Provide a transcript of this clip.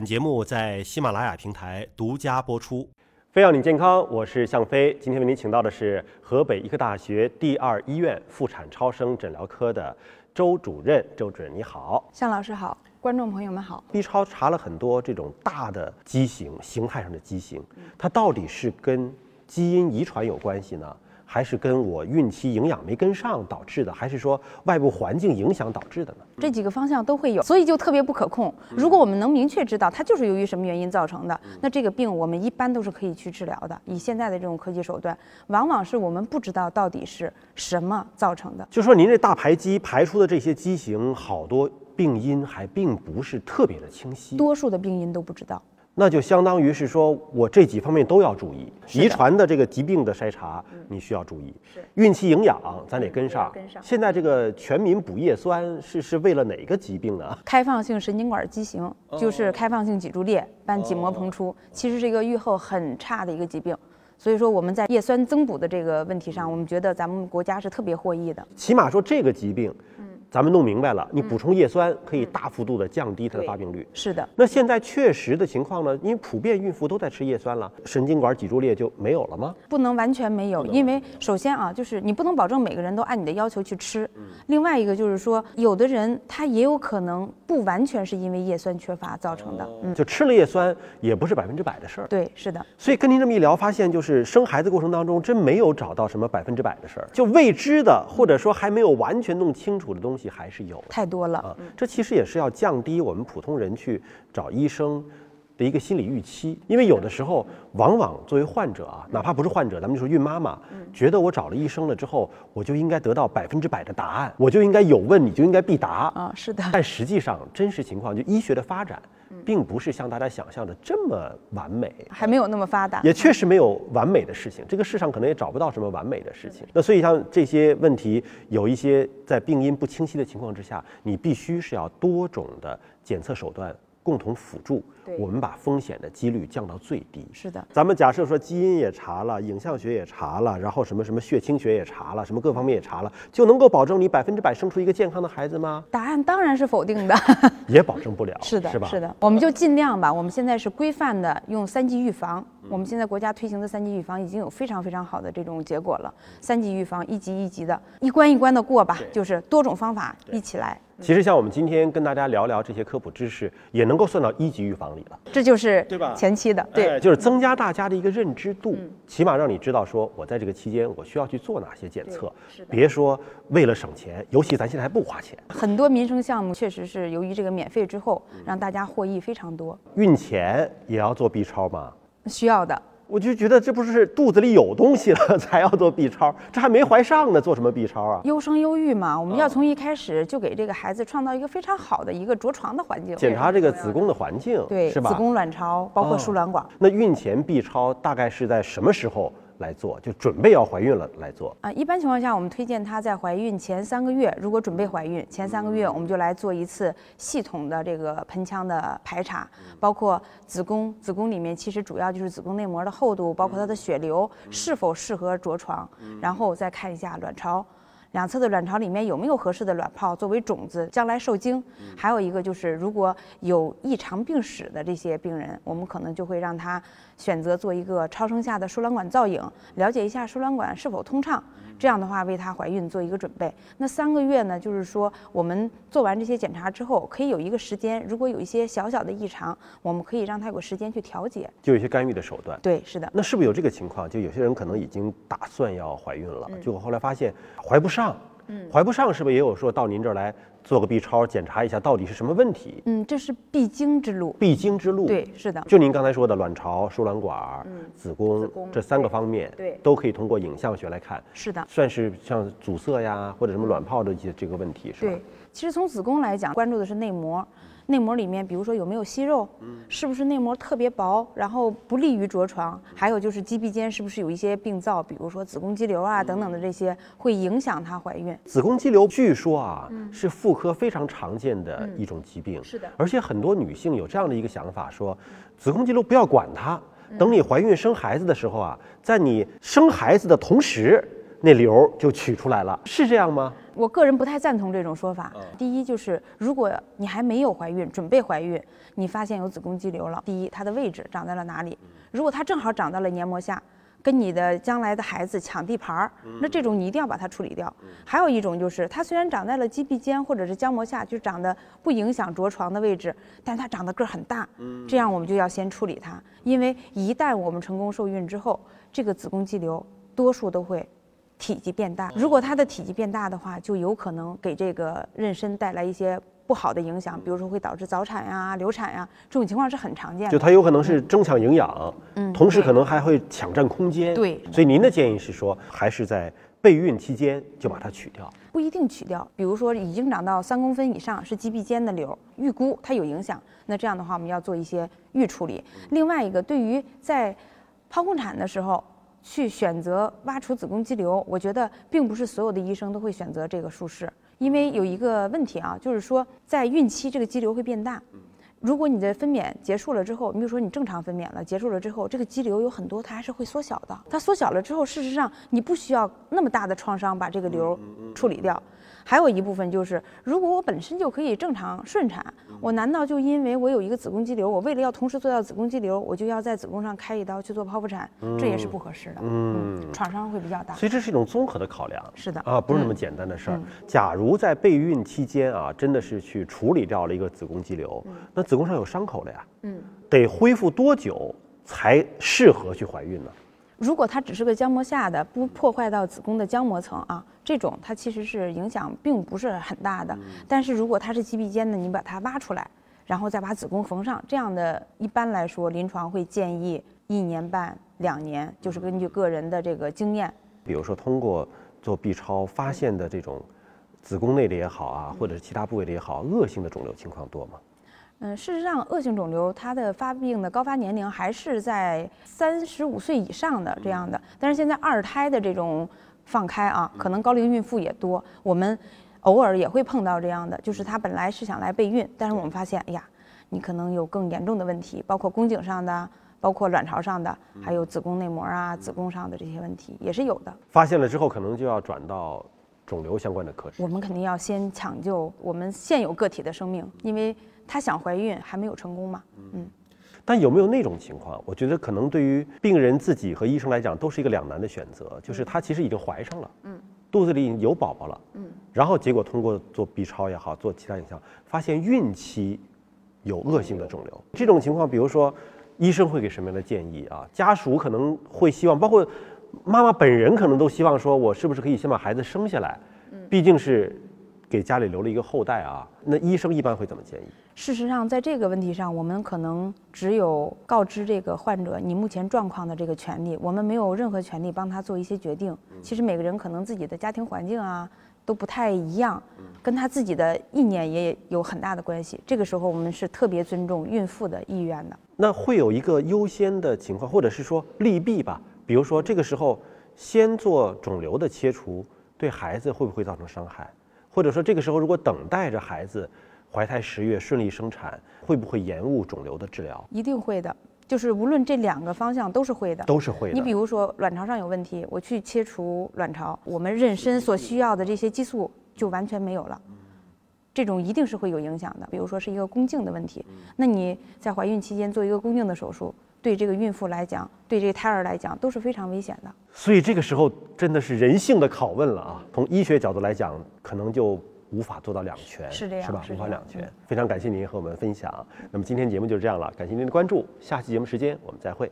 本节目在喜马拉雅平台独家播出。飞要你健康，我是向飞。今天为您请到的是河北医科大学第二医院妇产超声诊疗科的周主任。周主任你好，向老师好，观众朋友们好。B 超查了很多这种大的畸形形态上的畸形，它到底是跟基因遗传有关系呢？还是跟我孕期营养没跟上导致的，还是说外部环境影响导致的呢？这几个方向都会有，所以就特别不可控。如果我们能明确知道它就是由于什么原因造成的，那这个病我们一般都是可以去治疗的。以现在的这种科技手段，往往是我们不知道到底是什么造成的。就说您这大排畸排出的这些畸形，好多病因还并不是特别的清晰，多数的病因都不知道。那就相当于是说我这几方面都要注意，遗传的这个疾病的筛查你需要注意，是孕期营养咱得跟上。跟上现在这个全民补叶酸是是为了哪个疾病呢？开放性神经管畸形就是开放性脊柱裂伴脊膜膨出，其实是一个预后很差的一个疾病。所以说我们在叶酸增补的这个问题上，我们觉得咱们国家是特别获益的。起码说这个疾病，嗯咱们弄明白了，你补充叶酸可以大幅度的降低它的发病率。是的，那现在确实的情况呢，因为普遍孕妇都在吃叶酸了，神经管脊柱裂就没有了吗？不能完全没有，因为首先啊，就是你不能保证每个人都按你的要求去吃。另外一个就是说，有的人他也有可能不完全是因为叶酸缺乏造成的。嗯，就吃了叶酸也不是百分之百的事儿。对，是的，所以跟您这么一聊，发现就是生孩子过程当中真没有找到什么百分之百的事儿，就未知的或者说还没有完全弄清楚的东西还是有太多了。啊。这其实也是要降低我们普通人去找医生的一个心理预期，因为有的时候往往作为患者啊，哪怕不是患者，咱们就说孕妈妈，觉得我找了医生了之后，我就应该得到百分之百的答案，我就应该有问你就应该必答啊，是的，但实际上真实情况就医学的发展，并不是像大家想象的这么完美。还没有那么发达。也确实没有完美的事情，这个世上可能也找不到什么完美的事情。那所以像这些问题，有一些在病因不清晰的情况之下，你必须是要多种的检测手段共同辅助对，我们把风险的几率降到最低。是的，咱们假设说基因也查了，影像学也查了，然后什么什么血清学也查了，什么各方面也查了，就能够保证你百分之百生出一个健康的孩子吗？答案当然是否定的。也保证不了，是的，是吧？是的，我们就尽量吧。我们现在是规范的用三级预防，我们现在国家推行的三级预防已经有非常非常好的这种结果了。三级预防，一级一级的，一关一关的过吧，就是多种方法一起来，其实像我们今天跟大家聊聊这些科普知识，也能够算到一级预防里了。这就是对吧前期的，对，哎就是增加大家的一个认知度，起码让你知道说，我在这个期间我需要去做哪些检测，别说为了省钱，尤其咱现在还不花钱，很多民生项目确实是由于这个免费之后，让大家获益非常多，孕前也要做 B 超吗？需要的。我就觉得这不是肚子里有东西了 才要做 B 超，这还没怀上呢，做什么 B 超啊？优生优育嘛，我们要从一开始就给这个孩子创造一个非常好的一个着床的环境，检查这个子宫的环境，对是吧？子宫卵巢，包括哦输卵管。那孕前 B 超大概是在什么时候来做？就准备要怀孕了来做？啊，一般情况下，我们推荐她在怀孕前三个月，如果准备怀孕前三个月，我们就来做一次系统的这个盆腔的排查，包括子宫，子宫里面其实主要就是子宫内膜的厚度，包括它的血流是否适合着床，然后再看一下卵巢。两侧的卵巢里面有没有合适的卵泡作为种子，将来受精。还有一个就是，如果有异常病史的这些病人，我们可能就会让他选择做一个超声下的输卵管造影，了解一下输卵管是否通畅。这样的话，为她怀孕做一个准备。那三个月呢，就是说我们做完这些检查之后，可以有一个时间，如果有一些小小的异常，我们可以让她有个时间去调节。就有一些干预的手段。对，是的。那是不是有这个情况？就有些人可能已经打算要怀孕了，结果后来发现怀不上，怀不上是不是也有说到您这儿来做个 B 超检查一下到底是什么问题？嗯，这是必经之路。必经之路。对，是的。就您刚才说的卵巢、输卵管、子宫子宫这三个方面，对都可以通过影像学来看，是的。算是像阻塞呀或者什么卵泡的一些这个问题，是吧？对，其实从子宫来讲，关注的是内膜，内膜里面，比如说有没有息肉，是不是内膜特别薄，然后不利于着床，还有就是肌壁间是不是有一些病灶，比如说子宫肌瘤啊等等的这些，会影响她怀孕。子宫肌瘤据说啊、是妇科非常常见的一种疾病，是的。而且很多女性有这样的一个想法，说子宫肌瘤不要管它，等你怀孕生孩子的时候啊，在你生孩子的同时，那瘤儿就取出来了，是这样吗？我个人不太赞同这种说法。第一，就是如果你还没有怀孕，准备怀孕，你发现有子宫肌瘤了，第一，它的位置长在了哪里？如果它正好长到了黏膜下，跟你的将来的孩子抢地盘儿，那这种你一定要把它处理掉。还有一种就是，它虽然长在了肌壁间或者是浆膜下，就长得不影响着床的位置，但它长得个儿很大，这样我们就要先处理它，因为一旦我们成功受孕之后，这个子宫肌瘤多数都会。体积变大，如果它的体积变大的话，就有可能给这个妊娠带来一些不好的影响，比如说会导致早产呀、流产呀，这种情况是很常见的。就它有可能是争抢营养，嗯，同时可能还会抢占空间。对，所以您的建议是说，还是在备孕期间就把它取掉？不一定取掉，比如说已经长到三公分以上，是肌壁间的瘤，预估它有影响，那这样的话我们要做一些预处理。另外一个，对于在剖宫产的时候。去选择挖除子宫肌瘤，我觉得并不是所有的医生都会选择这个术式，因为有一个问题啊，就是说在孕期这个肌瘤会变大。如果你的分娩结束了之后，你比如说你正常分娩了，结束了之后，这个肌瘤有很多它还是会缩小的。它缩小了之后，事实上你不需要那么大的创伤把这个瘤处理掉。还有一部分就是，如果我本身就可以正常顺产，我难道就因为我有一个子宫肌瘤，我为了要同时做到子宫肌瘤，我就要在子宫上开一刀去做剖腹产？这也是不合适的。嗯，创伤会比较大。所以这是一种综合的考量。是的。啊，不是那么简单的事儿。假如在备孕期间啊，真的是去处理掉了一个子宫肌瘤，那子宫上有伤口了呀。嗯。得恢复多久才适合去怀孕呢？如果它只是个浆膜下的，不破坏到子宫的浆膜层啊，这种它其实是影响并不是很大的。但是如果它是肌壁间的，你把它挖出来，然后再把子宫缝上，这样的一般来说，临床会建议一年半两年，就是根据个人的这个经验。比如说通过做 B 超发现的这种子宫内的也好啊，或者是其他部位的也好，恶性的肿瘤情况多吗？嗯，事实上，恶性肿瘤它的发病的高发年龄还是在三十五岁以上的这样的。但是现在二胎的这种放开啊，可能高龄孕妇也多。我们偶尔也会碰到这样的，就是她本来是想来备孕，但是我们发现，哎呀，你可能有更严重的问题，包括宫颈上的，包括卵巢上的，还有子宫内膜啊、子宫上的这些问题也是有的。发现了之后，可能就要转到肿瘤相关的科室。我们肯定要先抢救我们现有个体的生命，因为。她想怀孕还没有成功嘛？嗯，但有没有那种情况？我觉得可能对于病人自己和医生来讲都是一个两难的选择，就是她其实已经怀上了，嗯，肚子里已经有宝宝了，嗯，然后结果通过做 B 超也好，做其他影像，发现孕期有恶性的肿瘤。这种情况，比如说医生会给什么样的建议啊？家属可能会希望，包括妈妈本人可能都希望说，我是不是可以先把孩子生下来？嗯，毕竟是。给家里留了一个后代啊，那医生一般会怎么建议？事实上，在这个问题上，我们可能只有告知这个患者你目前状况的这个权利，我们没有任何权利帮他做一些决定。其实每个人可能自己的家庭环境啊都不太一样，跟他自己的意念也有很大的关系。这个时候，我们是特别尊重孕妇的意愿的。那会有一个优先的情况，或者是说利弊吧？比如说这个时候先做肿瘤的切除，对孩子会不会造成伤害？或者说，这个时候如果等待着孩子怀胎十月顺利生产，会不会延误肿瘤的治疗？一定会的，就是无论这两个方向都是会的，都是会的。你比如说卵巢上有问题，我去切除卵巢，我们妊娠所需要的这些激素就完全没有了，这种一定是会有影响的。比如说是一个宫颈的问题，那你在怀孕期间做一个宫颈的手术。对这个孕妇来讲，对这个胎儿来讲都是非常危险的。所以这个时候真的是人性的拷问了啊！从医学角度来讲，可能就无法做到两全，是这样，是吧？无法两全。非常感谢您和我们分享。那么今天节目就是这样了，感谢您的关注，下期节目时间我们再会。